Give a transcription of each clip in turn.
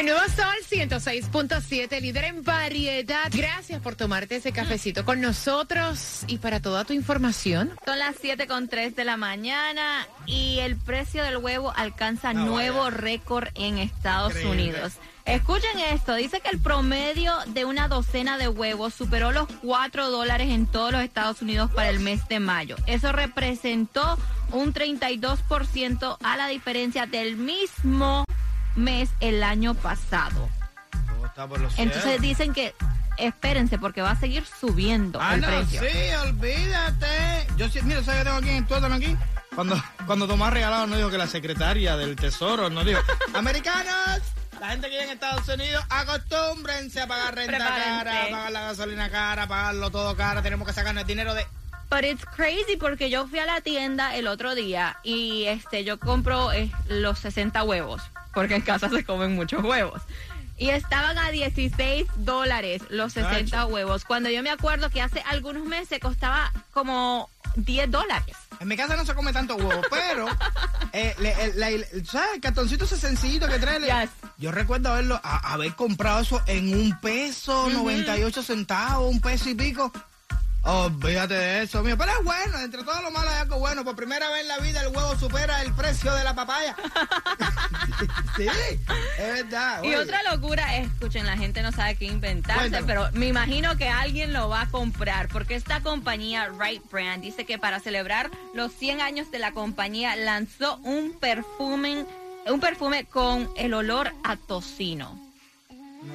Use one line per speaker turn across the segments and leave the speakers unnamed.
El nuevo Sol 106.7, líder en variedad. Gracias por tomarte ese cafecito con nosotros y para toda tu información.
Son las 7 con 3 de la mañana y el precio del huevo alcanza nuevo récord en Estados Unidos. Escuchen esto, dice que el promedio de una docena de huevos superó los 4 dólares en todos los Estados Unidos para el mes de mayo. Eso representó un 32% a la diferencia del mismo mes el año pasado. Entonces dicen que espérense porque va a seguir subiendo
ah,
el
no,
precio.
Sí, olvídate. Yo sí, mira, ¿sabes qué tengo aquí en el aquí? Cuando, cuando Tomás regalado nos dijo que la secretaria del Tesoro nos dijo, americanos, la gente que vive en Estados Unidos, acostúmbrense a pagar renta cara, a pagar la gasolina cara, a pagarlo todo cara, tenemos que sacarnos el dinero de...
But it's crazy porque yo fui a la tienda el otro día y este yo compro eh, los 60 huevos porque en casa se comen muchos huevos. Y estaban a 16 dólares los 60 huevos. Cuando yo me acuerdo que hace algunos meses costaba como 10 dólares.
En mi casa no se come tanto huevo, pero eh, ¿sabes? El cartoncito ese sencillito que trae. Yo recuerdo haberlo, haber comprado eso en un peso, 98 centavos, un peso y pico. Olvídate de eso, mío. Pero es bueno, entre todo lo malo hay algo bueno. Por primera vez en la vida el huevo supera el precio de la papaya. sí, es verdad.
Y otra locura es, escuchen, la gente no sabe qué inventarse, pero me imagino que alguien lo va a comprar. Porque esta compañía, Right Brand, dice que para celebrar los 100 años de la compañía lanzó un perfume, un perfume con el olor a tocino.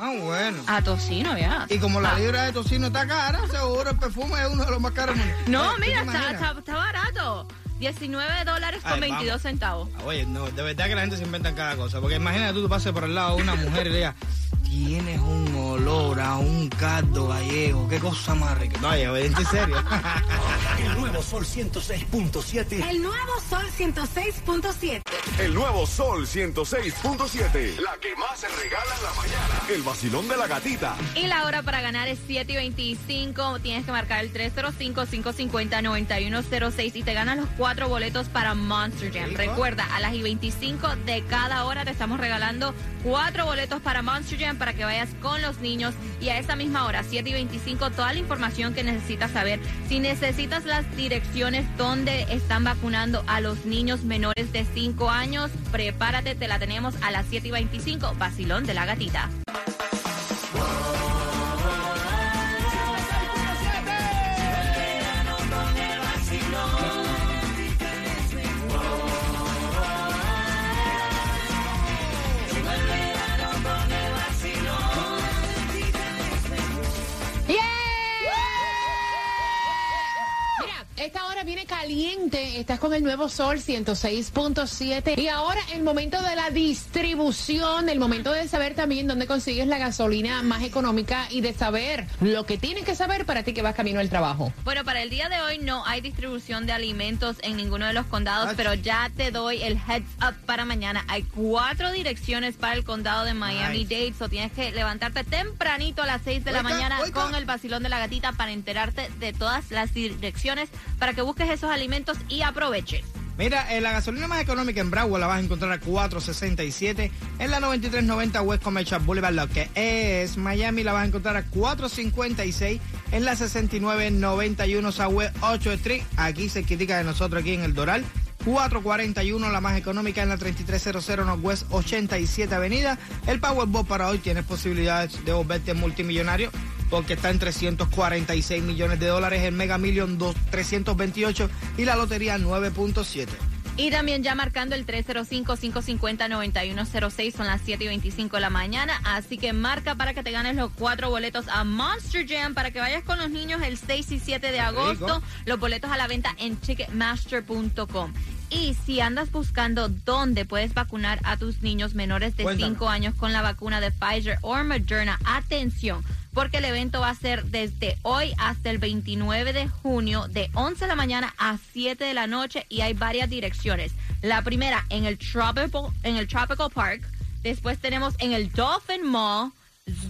Ah, bueno.
A tocino, ya.
Y como la ah. libra de tocino está cara, seguro el perfume es uno de los más caros.
No, mira, está, está, barato. 19 dólares con 22 centavos.
Ah, oye, no, de verdad que la gente se inventa cada cosa. Porque imagínate tú, tú pases por el lado de una mujer y le digas, tienes un olor a un caldo gallego. Qué cosa más rica. No, ya, en serio.
El nuevo Sol 106.7.
El nuevo Sol 106.7.
El nuevo Sol 106.7. La que más se regala en la mañana. El vacilón de la gatita.
Y la hora para ganar es 7 y 25. Tienes que marcar el 305-550-9106 y te ganan los cuatro boletos para Monster Jam. Recuerda, a las y 25 de cada hora te estamos regalando cuatro boletos para Monster Jam para que vayas con los niños y a esa misma hora, 7 y 25, toda la información que necesitas saber. Si necesitas las direcciones donde están vacunando a los niños menores de 5 años, prepárate, te la tenemos a las 7 y 25, Basilón de la Gatita.
Caliente. Estás con el nuevo Sol 106.7. Y ahora el momento de la distribución, el momento de saber también dónde consigues la gasolina más económica y de saber lo que tienes que saber para ti que vas camino al trabajo.
Bueno, para el día de hoy no hay distribución de alimentos en ninguno de los condados, pero ya te doy el heads up para mañana. Hay cuatro direcciones para el condado de Miami-Dade, o tienes que levantarte tempranito a las 6 de la mañana con el vacilón de la gatita para enterarte de todas las direcciones para que busques esos alimentos y aproveches.
Mira, eh, la gasolina más económica en Broward la vas a encontrar a 4.67 en la 9390 West Commercial Boulevard, lo que es Miami la vas a encontrar a 4.56 en la 6991 Southwest 8 Street, aquí se critica de nosotros aquí en el Doral. 441, la más económica en la 3300 Northwest 87 Avenida. El Powerball para hoy tienes posibilidades de volverte multimillonario porque está en 346 millones de dólares, el Mega Million 328 y la lotería 9.7.
Y también ya marcando el 305-550-9106, son las 7 y 25 de la mañana. Así que marca para que te ganes los cuatro boletos a Monster Jam para que vayas con los niños el 6 y 7 de agosto. Los boletos a la venta en ticketmaster.com. Y si andas buscando dónde puedes vacunar a tus niños menores de 5 años con la vacuna de Pfizer o Moderna, atención porque el evento va a ser desde hoy hasta el 29 de junio de 11 de la mañana a 7 de la noche y hay varias direcciones. La primera en el Tropical, en el Tropical Park, Después tenemos en el Dolphin Mall,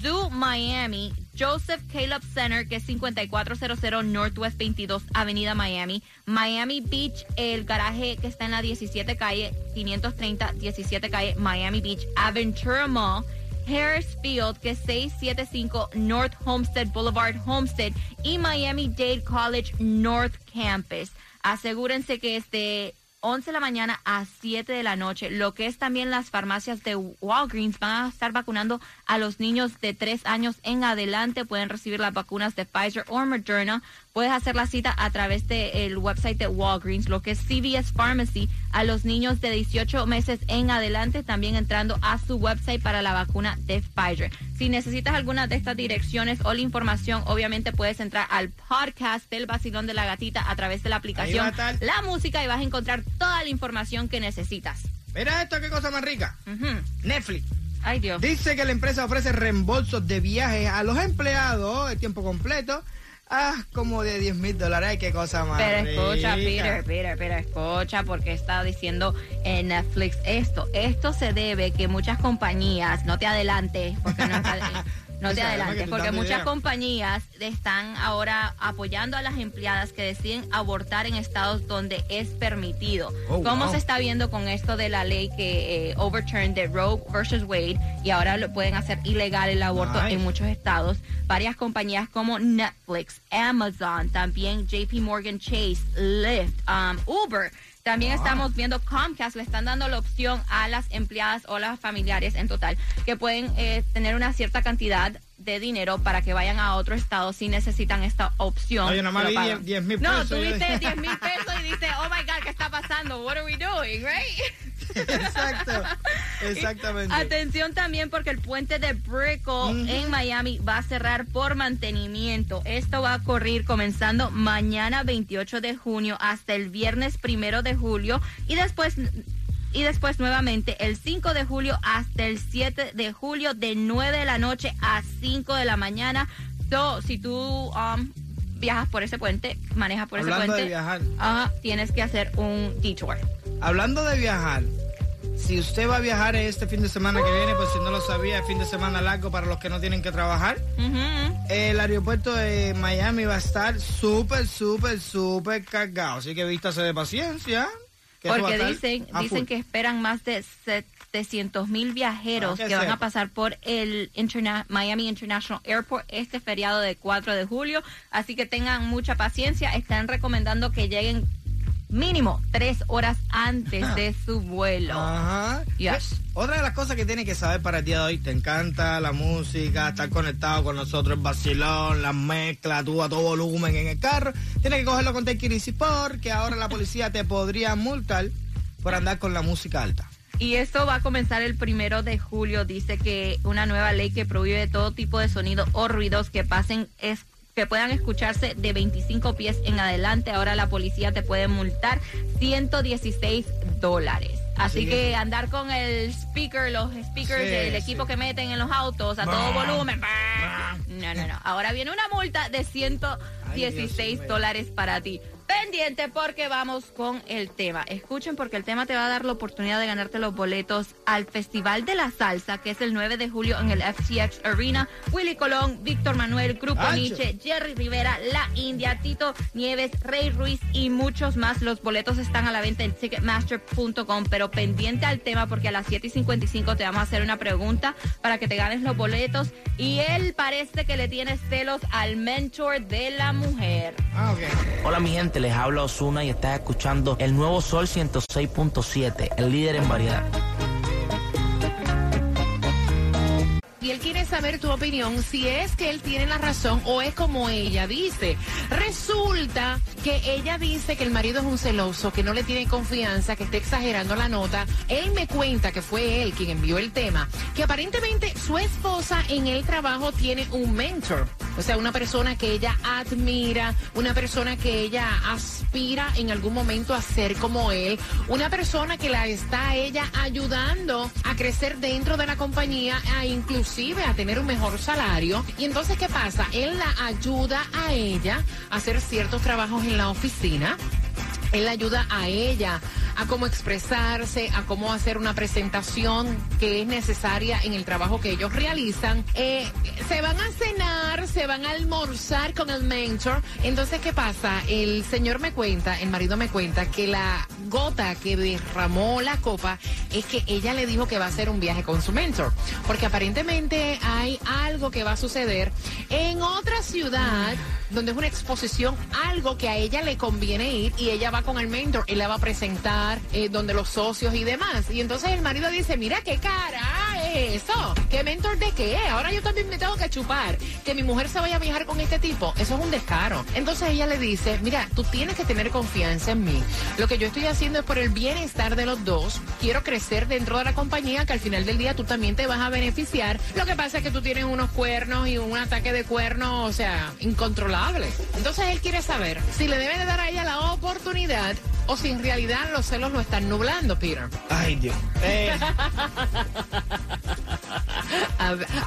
Zoo Miami, Joseph Caleb Center, que es 5400 Northwest 22 Avenida Miami. Miami Beach, el garaje que está en la 17 calle, 530 17 calle Miami Beach. Aventura Mall. Harris Field, que es 675 North Homestead Boulevard, Homestead, y Miami Dade College North Campus. Asegúrense que este 11 de la mañana a 7 de la noche. Lo que es también las farmacias de Walgreens van a estar vacunando a los niños de 3 años en adelante. Pueden recibir las vacunas de Pfizer o Moderna. Puedes hacer la cita a través del website de Walgreens, lo que es CVS Pharmacy, a los niños de 18 meses en adelante, también entrando a su website para la vacuna de Pfizer. Si necesitas alguna de estas direcciones o la información, obviamente puedes entrar al podcast del Basilón de la Gatita a través de la aplicación La Música y vas a encontrar toda la información que necesitas.
Mira esto, qué cosa más rica. Netflix.
Ay, Dios.
Dice que la empresa ofrece reembolsos de viajes a los empleados de tiempo completo Ah, como de 10 mil dólares, Ay, qué cosa más.
Pero escucha, Peter, Peter, Peter, escucha, porque está diciendo en Netflix esto. Esto se debe que muchas compañías, no te adelantes, porque no está. No te adelantes, porque muchas compañías están ahora apoyando a las empleadas que deciden abortar en estados donde es permitido. Oh, ¿Cómo se está viendo con esto de la ley que eh, overturned de Roe versus Wade y ahora lo pueden hacer ilegal el aborto en muchos estados? Varias compañías como Netflix, Amazon, también JP Morgan Chase, Lyft, um, Uber también estamos viendo Comcast, le están dando la opción a las empleadas o las familiares en total que pueden eh, tener una cierta cantidad de dinero para que vayan a otro estado si necesitan esta opción.
Oye, nada más 10 mil pesos.
No, tuviste 10 mil pesos y dices, oh my God, ¿qué está pasando? What are we doing, right?
Exacto, exactamente.
Atención también porque el puente de Brickell en Miami va a cerrar por mantenimiento. Esto va a ocurrir comenzando mañana 28 de junio hasta el viernes primero de julio y después y después nuevamente el 5 de julio hasta el 7 de julio de 9 de la noche a 5 de la mañana. si tú um, viajas por ese puente, manejas por ese puente,
viajar.
tienes que hacer un detour.
Hablando de viajar, si usted va a viajar este fin de semana que viene, pues si no lo sabía, es fin de semana largo para los que no tienen que trabajar. El aeropuerto de Miami va a estar súper, súper, súper cargado. Así que vístase de paciencia.
Porque dicen, dicen que esperan más de 700 mil viajeros ah, que van a pasar por el Miami International Airport este feriado de 4 de julio. Así que tengan mucha paciencia. Están recomendando que lleguen mínimo tres horas antes de su vuelo.
Ajá. Otra de las cosas que tiene que saber para el día de hoy, te encanta la música, estar conectado con nosotros, el vacilón, las mezclas, tú a todo volumen en el carro. Tienes que cogerlo con It porque ahora la policía te podría multar por andar con la música alta.
Y esto va a comenzar el primero de julio. Dice que una nueva ley que prohíbe todo tipo de sonido o ruidos que pasen es que puedan escucharse de 25 pies en adelante. Ahora la policía te puede multar 116 dólares. Así que andar con el speaker, los speakers del equipo que meten en los autos a todo volumen. No, no, no. Ahora viene una multa de 116 dólares para ti pendiente porque vamos con el tema. Escuchen porque el tema te va a dar la oportunidad de ganarte los boletos al Festival de la Salsa, que es el 9 de julio en el FTX Arena. Willy Colón, Víctor Manuel, Grupo Nietzsche, Jerry Rivera, La India, Tito Nieves, Rey Ruiz y muchos más. Los boletos están a la venta en ticketmaster.com, pero pendiente al tema porque a las 7 y 55 te vamos a hacer una pregunta para que te ganes los boletos. Y él parece que le tiene celos al mentor de la mujer.
Ah,
Hola mi gente les habla Osuna y estás escuchando el nuevo Sol 106.7, el líder en variedad.
Y él quiere saber tu opinión, si es que él tiene la razón o es como ella dice. Resulta que ella dice que el marido es un celoso, que no le tiene confianza, que está exagerando la nota. Él me cuenta que fue él quien envió el tema, que aparentemente su esposa en el trabajo tiene un mentor. O sea, una persona que ella admira, una persona que ella aspira en algún momento a ser como él, una persona que la está ella ayudando a crecer dentro de la compañía, a inclusive a tener un mejor salario. Y entonces, ¿qué pasa? Él la ayuda a ella a hacer ciertos trabajos en la oficina Él ayuda a ella a cómo expresarse, a cómo hacer una presentación que es necesaria en el trabajo que ellos realizan. Eh, se van a cenar, se van a almorzar con el mentor. Entonces, ¿qué pasa? El señor me cuenta, el marido me cuenta que la gota que derramó la copa es que ella le dijo que va a hacer un viaje con su mentor. Porque aparentemente hay algo que va a suceder en otra ciudad donde es una exposición, algo que a ella le conviene ir y ella va con el mentor y la va a presentar eh, donde los socios y demás. Y entonces el marido dice, mira qué cara es eso, qué mentor de qué, ahora yo también me tengo que chupar, que mi mujer se vaya a viajar con este tipo, eso es un descaro. Entonces ella le dice, mira, tú tienes que tener confianza en mí. Lo que yo estoy haciendo es por el bienestar de los dos, quiero crecer dentro de la compañía, que al final del día tú también te vas a beneficiar. Lo que pasa es que tú tienes unos cuernos y un ataque de cuernos, o sea, incontrolable. Entonces él quiere saber si le debe de dar a ella la oportunidad o si en realidad los celos lo están nublando, Peter.
Ay, Dios. Eh,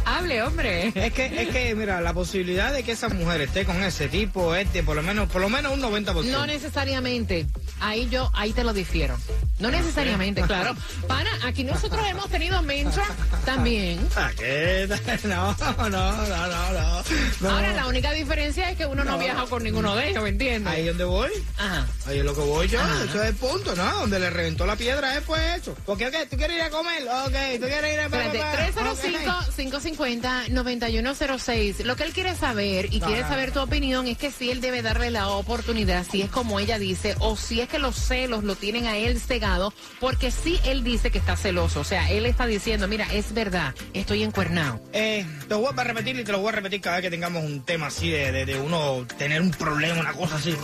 Hable, hombre.
es que, es que, mira, la posibilidad de que esa mujer esté con ese tipo, este, por lo menos, por lo menos un 90%.
No necesariamente. Ahí yo, ahí te lo difiero. No necesariamente, claro. Pana, aquí nosotros hemos tenido mentor también.
Ah, ¿qué? No, no, no, no, no.
Ahora la única diferencia es que uno no, viaja con ninguno de ellos, ¿me entiendes?
Ahí es donde voy.
Ajá.
Ahí es lo que voy yo. Eso es el punto, ¿no? Donde le reventó la piedra, eh, fue eso. Porque, ok, ¿tú quieres ir a comer? Ok, ¿tú quieres ir a pa?
305-550-9106. Lo que él quiere saber y quiere saber tu opinión es que si él debe darle la oportunidad, si es como ella dice, o si es que los celos lo tienen a él cegado, porque sí él dice que está celoso. O sea, él está diciendo, mira, es verdad, estoy encuernado.
Eh, te lo vuelvo a repetir y te lo voy a repetir cada vez que tengamos un tema así de, de, de uno tener un problema, una cosa así.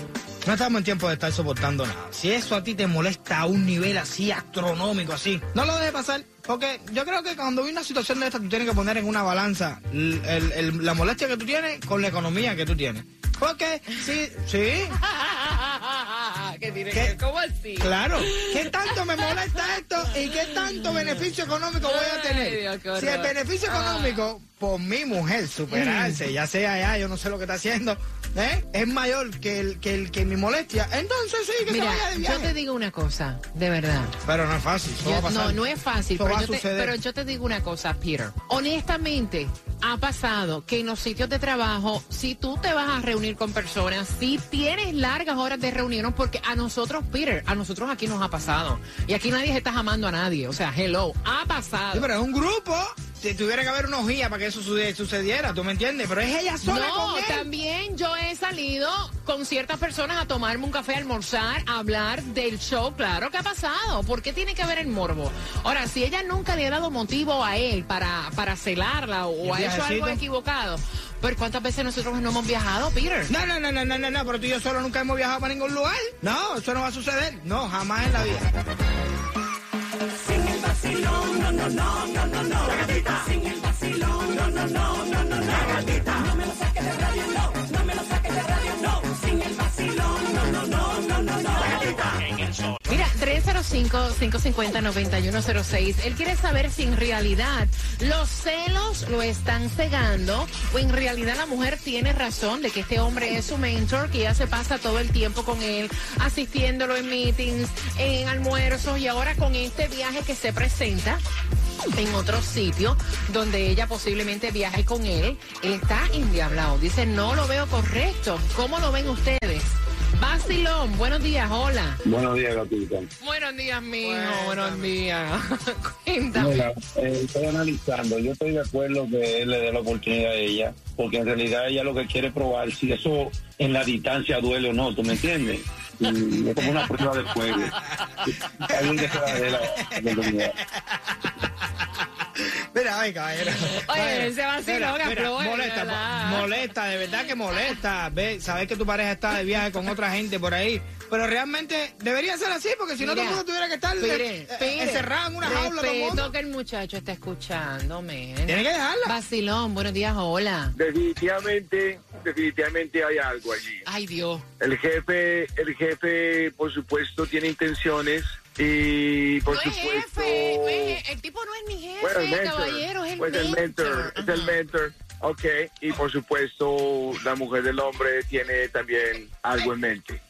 No estamos en tiempo de estar soportando nada. Si eso a ti te molesta a un nivel así astronómico, así, no lo dejes pasar. Porque yo creo que cuando hay una situación de esta, tú tienes que poner en una balanza l- el- el- la molestia que tú tienes con la economía que tú tienes. Porque, sí, sí,
¿Qué tiene
¿Qué?
¿Cómo así?
Claro. ¿Qué tanto me molesta esto y qué tanto beneficio económico voy a
Ay,
tener?
Dios,
si el beneficio
Ah.
económico por mi mujer superarse, ya sea ya, yo no sé lo que está haciendo, ¿eh? es mayor que el que el que mi molestia, entonces sí que
Mira,
se vaya de
yo
viaje.
te digo una cosa, de verdad.
Pero no es fácil, eso
Yo-
va a pasar.
no, no es fácil, pero yo,
a
te, pero yo te digo una cosa, Peter. Honestamente, ha pasado que en los sitios de trabajo, si tú te vas a reunir con personas, si tienes largas horas de reunión, porque a nosotros, Peter, a nosotros aquí nos ha pasado. Y aquí nadie se está amando a nadie. O sea, hello, ha pasado.
Sí, pero es un grupo. Tuviera que haber unos guías para que eso sucediera, ¿tú me entiendes? Pero es ella sola
No,
con él.
también yo he salido con ciertas personas a tomarme un café, a almorzar, a hablar del show. Claro que ha pasado. ¿Por qué tiene que haber el morbo? Ahora, si ella nunca le ha dado motivo a él para, para celarla o,
¿Y
ha hecho algo equivocado, pero ¿cuántas veces nosotros no hemos viajado, Peter?
No, no, no, no, no, no, no, pero tú y yo solo nunca hemos viajado para ningún lugar. No, eso no va a suceder. No, jamás en la vida.
Mira, 305-550-9106. Él quiere saber si en realidad los celos lo están cegando o en realidad la mujer tiene razón de que este hombre es su mentor, que ella se pasa todo el tiempo con él, asistiéndolo en meetings, en almuerzos y ahora con este viaje que se presenta en otro sitio donde ella posiblemente viaje con él, él está endiablado. Dice, no lo veo correcto. ¿Cómo lo ven ustedes? Basilón, buenos días, hola.
Buenos días, gatita.
Buenos días, mijo.
Cuéntame.
Buenos días. Cuéntame.
Mira, eh, estoy analizando. Yo estoy de acuerdo que él le dé la oportunidad a ella, porque en realidad ella lo que quiere es probar si eso en la distancia duele o no, ¿tú me entiendes? Y es como una prueba de fuego. Alguien que se la dé la la oportunidad.
Mira, ay, caballero.
Oye, ese
mira,
afloje,
molesta, molesta, de verdad que molesta. Ve, saber que tu pareja está de viaje con otra gente por ahí. Pero realmente debería ser así, porque si no todo el mundo tuviera que estar eh,
Pire,
eh,
Pire,
encerrado en una jaula todo el
Respeto
mundo.
que el muchacho está escuchando, men.
Tiene que dejarla.
Vacilón, buenos días, hola.
Definitivamente, definitivamente hay algo allí.
Ay, Dios.
El jefe, el jefe, por supuesto, tiene intenciones y por
no es
supuesto.
jefe, no es el tipo no es ni jefe,
bueno, el mentor,
caballero, es el
pues el mentor, es el mentor. Ok, y por supuesto, la mujer del hombre tiene también algo en mente.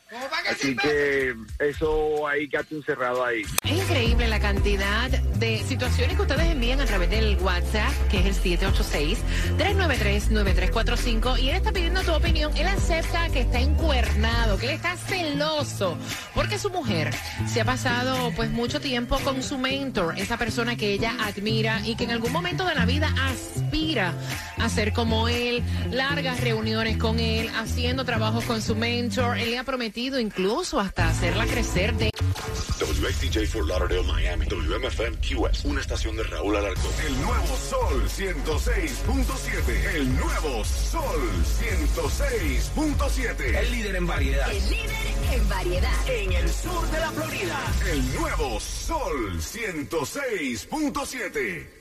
Así que eso ahí quédate encerrado ahí.
Es increíble la cantidad de situaciones que ustedes envían a través del WhatsApp, que es el 786-393-9345. Y él está pidiendo tu opinión. Él acepta que está encuernado, que él está celoso, porque su mujer se ha pasado pues mucho tiempo con su mentor, esa persona que ella admira y que en algún momento de la vida aspira a ser como él, largas reuniones con él, haciendo trabajos con su mentor. Él le ha prometido incluso hasta hacerla crecer de
WXTJ for Lauderdale, Miami. WMFM QS. Una estación de Raúl Alarcón. El nuevo Sol 106.7. El nuevo Sol 106.7.
El líder en variedad.
El líder en variedad.
En el sur de la Florida.
El nuevo Sol 106.7.